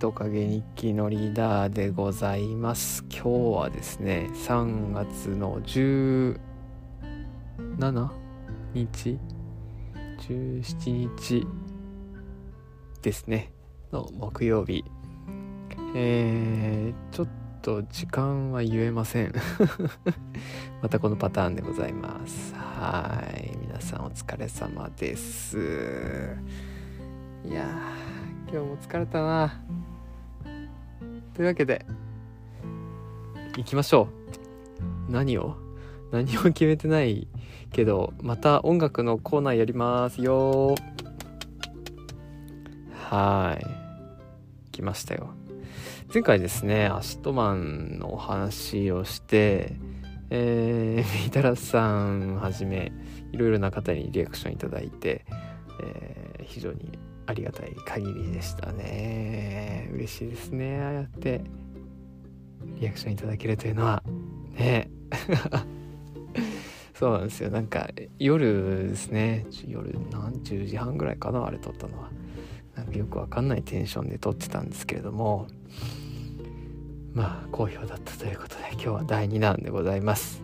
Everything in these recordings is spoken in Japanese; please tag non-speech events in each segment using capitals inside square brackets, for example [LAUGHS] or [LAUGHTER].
トカゲ日記のリーダーでございます今日はですね3月の17日17日ですねの木曜日えー、ちょっと時間は言えませんまたこのパターンでございますはい皆さんお疲れ様ですいや今日も疲れたなというわけで行きましょう。何を？何も決めてないけどまた音楽のコーナーやります。よはい。来ましたよ。前回ですねアシトマンのお話をしてえー、みたらさんはじめいろいろな方にリアクションいただいて、えー、非常にありがたい限りでしたね。嬉しいですね。ああやってリアクションいただけるというのは。ね。[LAUGHS] そうなんですよ。なんか夜ですね。夜何10時半ぐらいかな。あれ撮ったのは。なんかよくわかんないテンションで撮ってたんですけれども。まあ好評だったということで今日は第2弾でございます。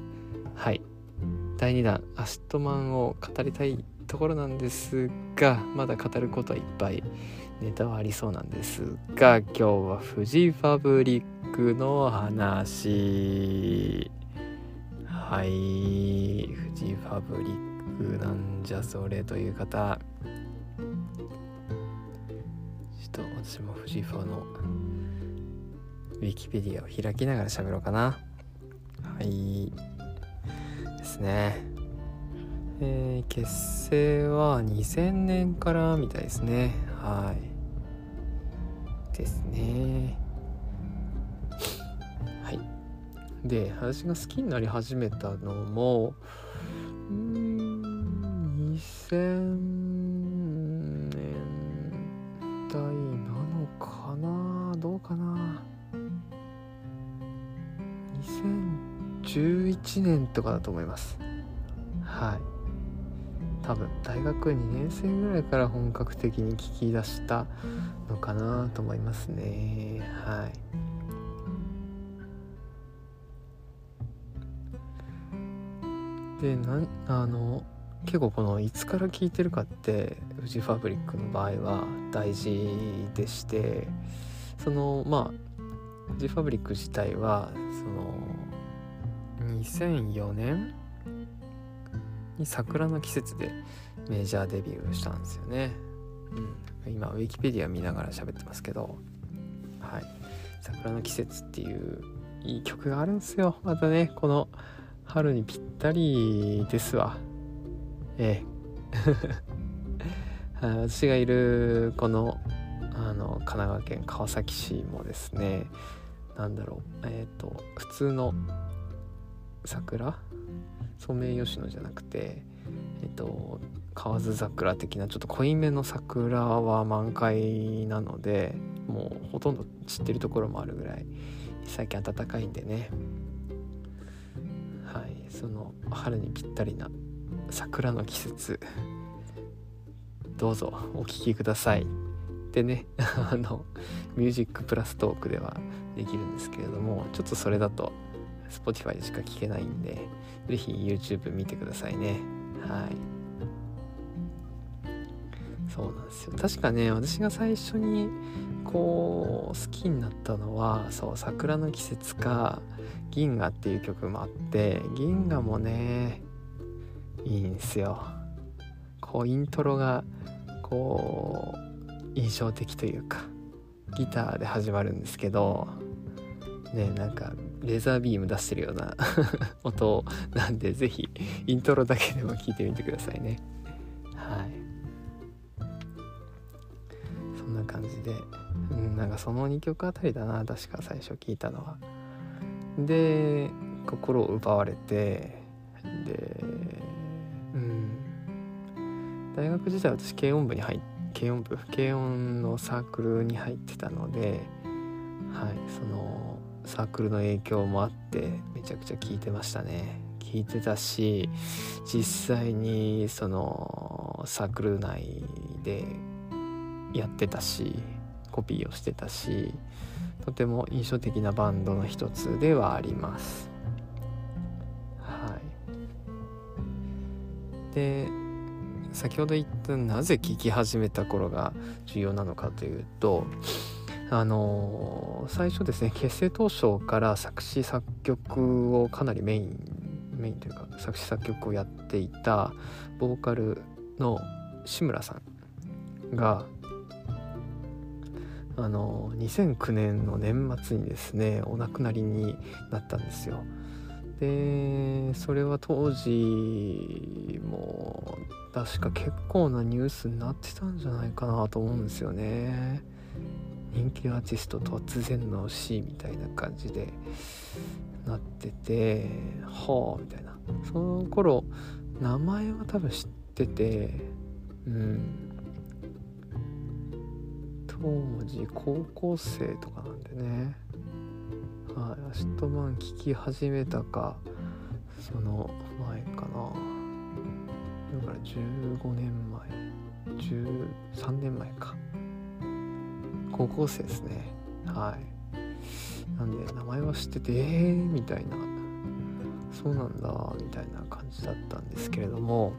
はい。第2弾 ACIDMAN を語りたいところなんですがまだ語ることはいっぱいネタはありそうなんですが今日はフジファブリックの話。はいフジファブリックなんじゃそれという方。ちょっと私もフジファのウィキペディアを開きながら喋ろうかな。はい。ですね。えー、結成は2000年からみたいですね。はい。ですね。はい。で私が好きになり始めたのもうん2000年代なのかな？どうかな？2011年とかだと思います。はい。多分大学2年生ぐらいから本格的に聞き出したのかなと思いますね。はい。でなんあの結構このいつから聞いてるかってフジファブリックの場合は大事でしてそのまあフジファブリック自体はその2004年に桜の季節でメジャーデビューしたんですよね。うん、今ウィキペディア見ながら喋ってますけど「はい、桜の季節」っていういい曲があるんですよ。またねこの春にぴったりですわ。ええ。[LAUGHS] 私がいるこのあの神奈川県川崎市もですね何だろうえっ、ー、と普通の桜ソメイヨシノじゃなくてえっと河津桜的なちょっと濃いめの桜は満開なのでもうほとんど散ってるところもあるぐらい最近暖かいんでね。はいその春にぴったりな桜の季節。どうぞお聴きください。でね [LAUGHS] あのミュージックプラストークではできるんですけれどもちょっとそれだと Spotify でしか聞けないんで是非 YouTube 見てくださいね。はい。そうなんですよ。確かね私が最初にこう好きになったのはそう桜の季節か銀河っていう曲もあって銀河もねいいんすよ。こうイントロがこう印象的というかギターで始まるんですけどねなんかレーザービーム出してるような [LAUGHS] 音なんで是非イントロだけでも聞いてみてくださいね。はい。そんな感じで、うん、なんかその2曲あたりだな確か最初聞いたのは。で心を奪われてでうん。大学時代私軽音部に入っ軽音部？軽音のサークルに入ってたのではいそのサークルの影響もあってめちゃくちゃ聞いてましたね。聞いてたし実際にそのサークル内でやってたしコピーをしてたしとても印象的なバンドの一つではあります。はい。で先ほど言ったなぜ聴き始めた頃が重要なのかというとあの、最初ですね結成当初から作詞作曲をかなりメインメインというか作詞作曲をやっていたボーカルの志村さんがあの2009年の年末にですねお亡くなりになったんですよ。でそれは当時も確か結構なニュースになってたんじゃないかなと思うんですよね。人気アーティスト突然の死みたいな感じでなっててはあみたいな。その頃名前は多分知っててうん。当時高校生とかなんでね。はい ACIDMAN 聴き始めたかその前かな。だから15年前。13年前か。高校生ですね。はい。なんで名前は知っててえーみたいな。そうなんだみたいな感じだったんですけれども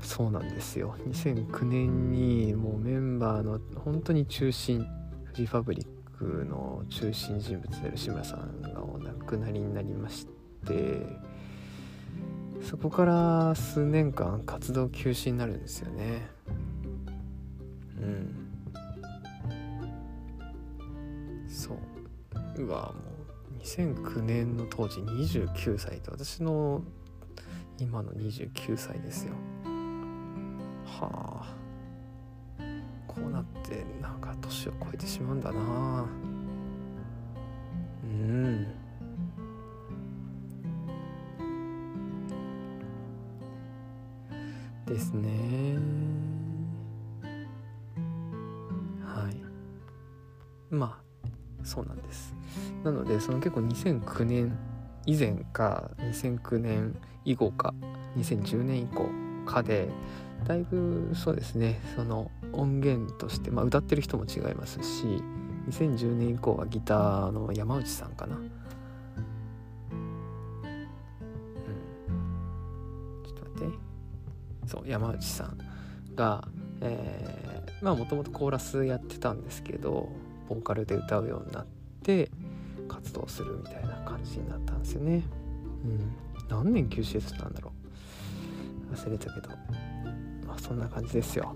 そうなんですよ。2009年にもうメンバーの本当に中心フジファブリックの中心人物である志村さんがお亡くなりになりましてそこから数年間活動休止になるんですよね。うん。そううわもう2009年の当時29歳と私の今の29歳ですよ。はあ。こうなってなんか年を超えてしまうんだな。うん。ですね。はい。まあそうなんです。なのでその結構2009年以前か2009年以後か2010年以降かでだいぶそうですねその音源として、まあ、歌ってる人も違いますし2010年以降はギターの山内さんかな、うん、ちょっと待って。そう山内さんがえー、まあもともとコーラスやってたんですけどボーカルで歌うようになって活動するみたいな感じになったんですよね。うん、何年休止してたんだろう。忘れたけど。まあそんな感じですよ。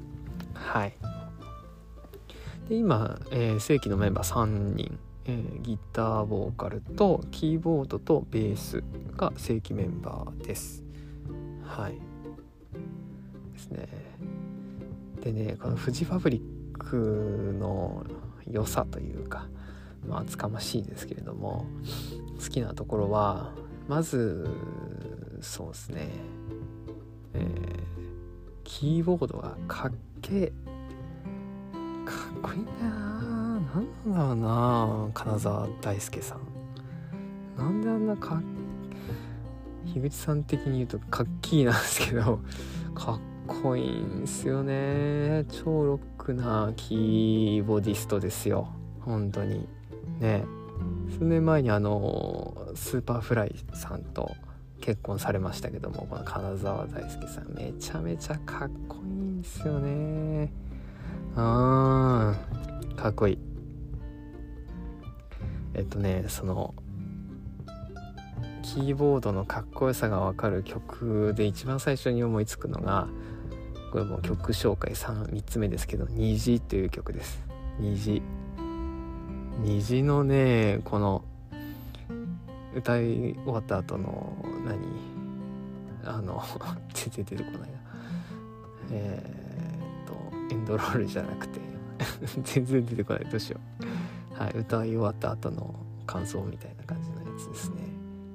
はい。で今、えー、正規のメンバー3人、えー、ギターボーカルとキーボードとベースが正規メンバーです。はい。ですね。でねこのフジファブリックの良さというかまあ厚かましいですけれども好きなところはまずそうですねえー、キーボードがかっけかっこいいな何なんだろうな金沢大輔さん。なんであんなか樋口さん的に言うとかっきいなんですけどかっこいいんすよね。超ロックなキーボーディストですよ。本当に。ね。数年前にあの Superfly さんと結婚されましたけどもこの金澤ダイスケさん。めちゃめちゃかっこいいんですよね。あー。かっこいい。えっとねそのキーボードのかっこよさがわかる曲で一番最初に思いつくのがこれも曲紹介 3, 3つ目ですけど「虹」という曲です。虹。虹のねこの歌い終わった後の何？[LAUGHS] あの全然出てこないな。えー、っとエンドロールじゃなくて [LAUGHS] 全然出てこない。どうしよう。はい歌い終わった後の感想みたいな感じのやつですね。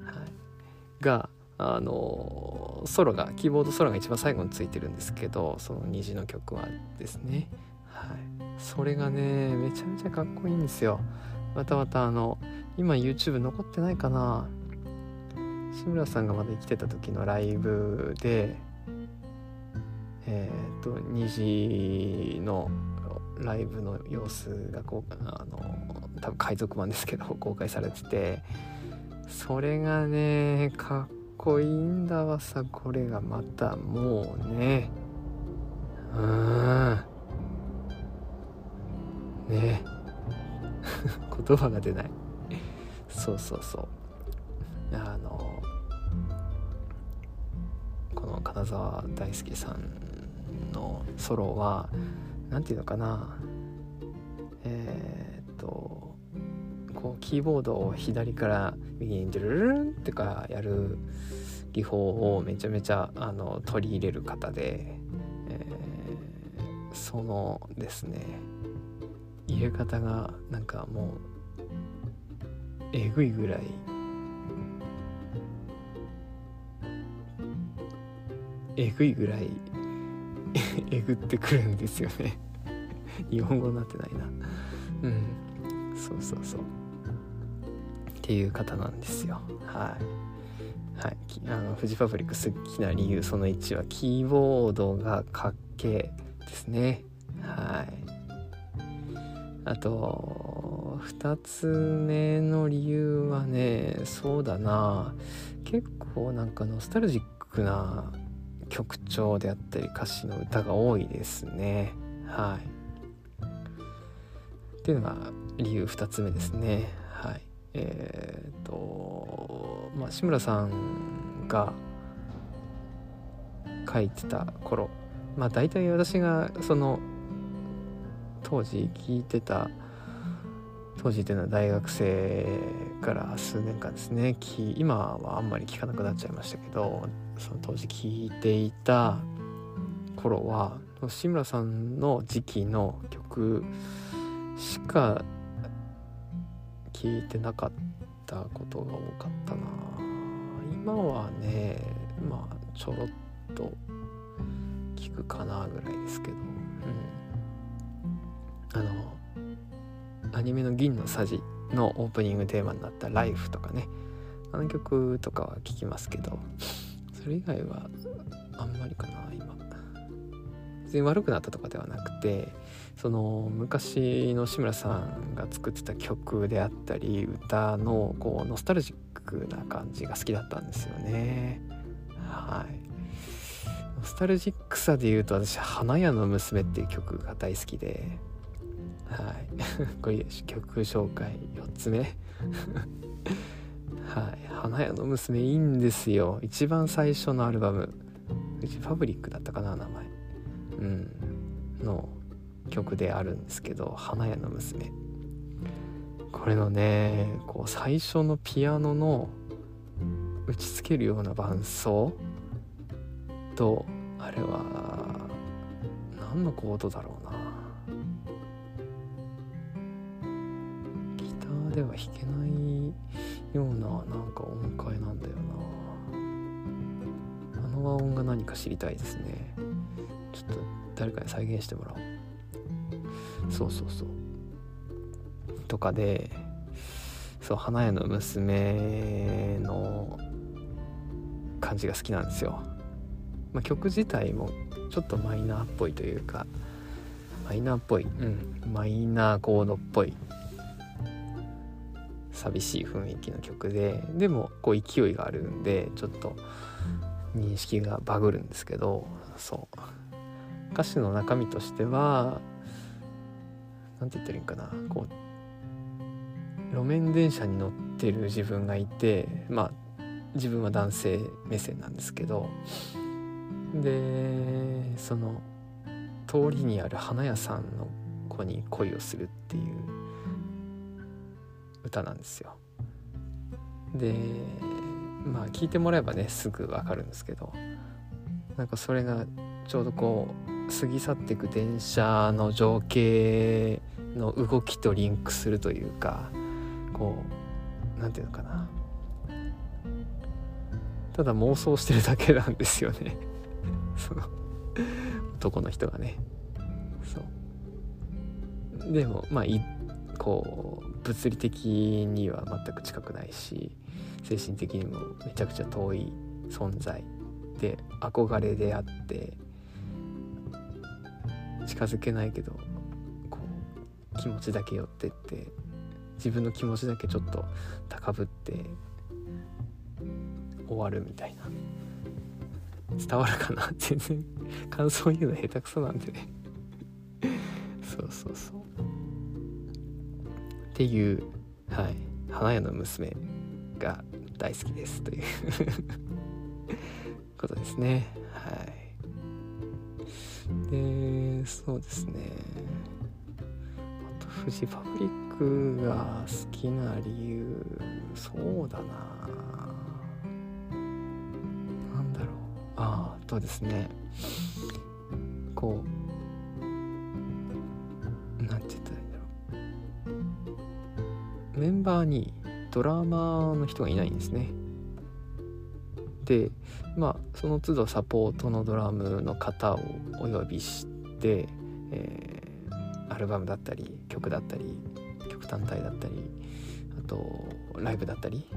はい。があのソロがキーボードソロが一番最後についてるんですけどその虹の曲はですね。はい。それがねめちゃめちゃかっこいいんですよ。またまたあの今 YouTube 残ってないかな。志村さんがまだ生きてた時のライブでえっ、と虹のライブの様子がこうあの多分海賊版ですけど公開されてて。それがねかっこいいんだわさこれがまたもうね。うん。ね。[LAUGHS] 言葉が出ない。そうそうそう。あのこの金沢大輔さんのソロは何て言うのかな。えー、っとこうキーボードを左から右にドゥルルルンってかやる技法をめちゃめちゃあの取り入れる方で、えー、そのですね入れ方がなんかもうえぐいぐらいえぐいぐらい [LAUGHS] えぐってくるんですよね。[LAUGHS] 日本語になってないな。うん。そうそうそう。っていう方なんですよ。はい。はい。あのフジファブリック好きな理由その1はキーボードがかっけですね。はい。あと2つ目の理由はねそうだな。結構なんかノスタルジックな曲調であったり歌詞の歌が多いですね。はい。っていうのが理由2つ目ですね。えっ、とまあ志村さんが書いてた頃まあ大体私がその当時聞いてた当時っていうのは大学生から数年間ですね。今はあんまり聞かなくなっちゃいましたけどその当時聴いていた頃は志村さんの時期の曲しか聴いてなかったことが多かったな。今はねまあちょろっと聞くかなぐらいですけど。うん。あのアニメの「銀のさじ」のオープニングテーマになった「ライフとかね。あの曲とかは聴きますけど。それ以外はあんまりかな今。別に悪くなったとかではなくてその昔の志村さんが作ってた曲であったり歌のこうノスタルジックな感じが好きだったんですよね。はい。ノスタルジックさで言うと私「花屋の娘」っていう曲が大好きではい。[LAUGHS] これ曲紹介4つ目。[LAUGHS] はい。花屋の娘いいんですよ。一番最初のアルバム。フジファブリックだったかな名前。うんの曲であるんですけど花屋の娘。これのねこう最初のピアノの打ちつけるような伴奏とあれは何のコードだろうな。ギターでは弾けないようななんか音階なんだよな。あの和音が何か知りたいですね。ちょっと誰かに再現してもらおう。そうそうそう。とかでそう花屋の娘の感じが好きなんですよ、まあ、曲自体もちょっとマイナーっぽいというかマイナーっぽい。うん。マイナーコードっぽい。寂しい雰囲気の曲ででもこう勢いがあるんでちょっと認識がバグるんですけどそう歌詞の中身としては何て言ったらいいんかなこう路面電車に乗ってる自分がいてまあ自分は男性目線なんですけどでその通りにある花屋さんの子に恋をするっていう歌なんですよ。でまあ聞いてもらえばねすぐ分かるんですけどなんかそれがちょうどこう過ぎ去っていく電車の情景の動きとリンクするというかこう何て言うのかな。ただ妄想してるだけなんですよね。[LAUGHS] その男の人がね。そう。でもまあいこう物理的には全く近くないし精神的にもめちゃくちゃ遠い存在で憧れであって近づけないけどこ気持ちだけ寄ってって自分の気持ちだけちょっと高ぶって終わるみたいな。伝わるかな？[LAUGHS] 全然。感想言うの下手くそなんでね。そうそうそう。っていうはい。花屋の娘が大好きですという。ことですね。はい。でそうですね。あとフジファブリックが好きな理由そうだな。なんだろう。ああとですね。こうなんて言ったらいいんだろう。メンバーにドラマーの人がいないんですね。でまあその都度サポートのドラムの方をお呼びし、えー、アルバムだったり曲だったり曲単体だったりあとライブだったり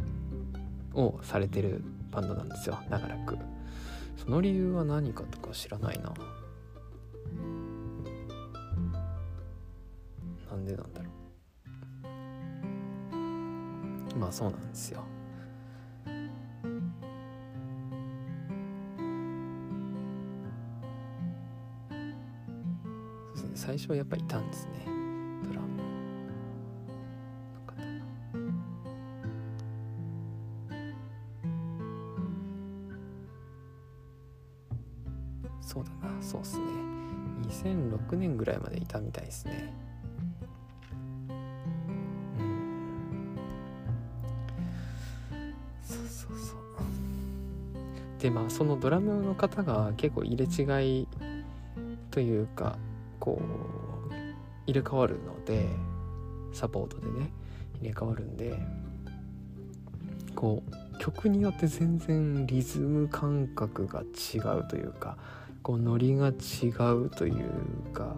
をされてるバンドなんですよ。長らく。その理由は何かとか知らないな。なんでなんだろう。まあそうなんですよ。最初はやっぱいたんですね。ドラム。の方そうだな。そうっすね。2006年ぐらいまでいたみたいですね。うん。そうそうそう。でまあそのドラムの方が結構入れ違いというかこう入れ替わるのでサポートでね入れ替わるんでこう曲によって全然リズム感覚が違うというかこうノリが違うというか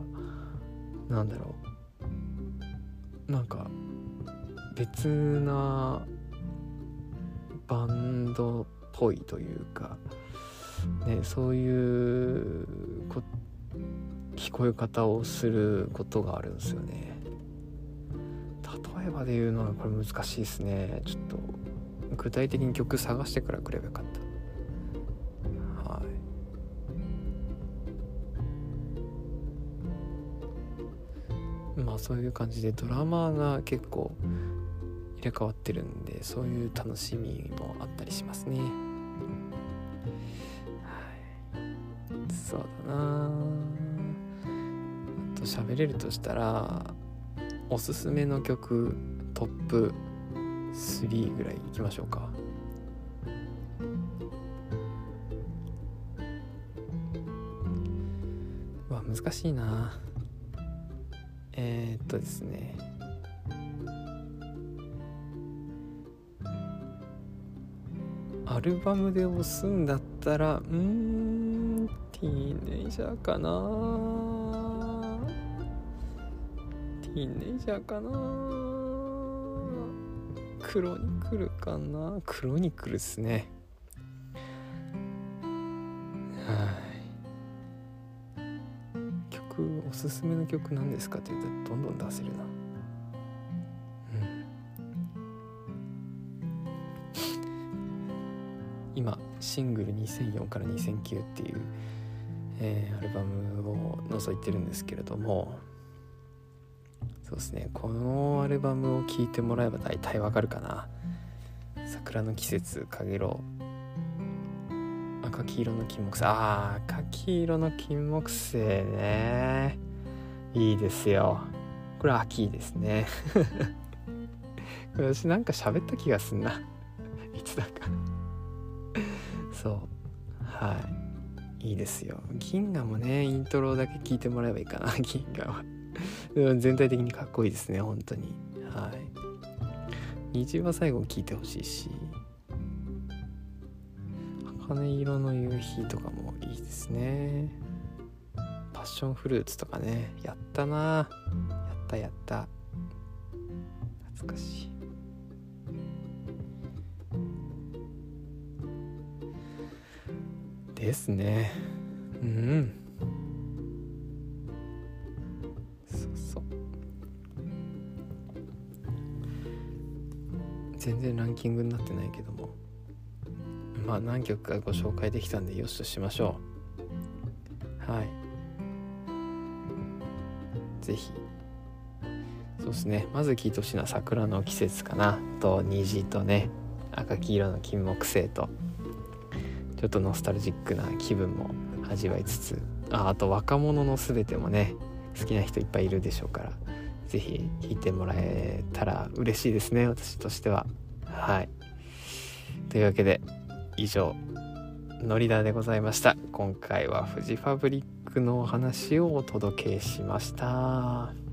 なんだろう。なんか別なバンドっぽいというかねそういうこと聞こえ方をすることがあるんですよね。例えばで言うのはこれ難しいですね。ちょっと具体的に曲探してからくればよかった。はい。まあそういう感じでドラマが結構入れ替わってるんでそういう楽しみもあったりしますね。はい。そうだな。喋れるとしたらおすすめの曲トップ3ぐらいいきましょうか。わ難しいな。えー、っとですね。アルバムで押すんだったらうんティーネイジャーかな。ティーネイジャーかなクロニクルかな。クロニクルっすね。はい。曲おすすめの曲何ですかって言ったらどんどん出せるな。うん。今シングル2004から2009っていう、えー、アルバムを覗いてるんですけれどもそうですね。このアルバムを聴いてもらえば大体わかるかな。桜の季節かげろ。う赤黄色の金木犀。あ赤黄色の金木犀ね。いいですよ。これ秋ですね。[LAUGHS] 私なんか喋った気がすんな。[LAUGHS] いつだか。そう。はい。いいですよ。銀河もねイントロだけ聞いてもらえばいいかな。[LAUGHS] 銀河は。全体的にかっこいいですね本当に。はい。虹は最後聞いてほしいし。茜色の夕日とかもいいですね。パッションフルーツとかね。やったな。やったやった。懐かしい。ですね。うん。全然ランキングになってないけども。まあ何曲かご紹介できたんでよしとしましょう。はい。是非そうですね。まず聴いてほしいのは桜の季節かな。と虹とね。赤黄色の金木犀と。ちょっとノスタルジックな気分も味わいつつ。ああと若者の全てもね好きな人いっぱいいるでしょうから。是非弾いてもらえたら嬉しいですね私としては。はい。というわけで以上ノリダでございました。今回はフジファブリックのお話をお届けしました。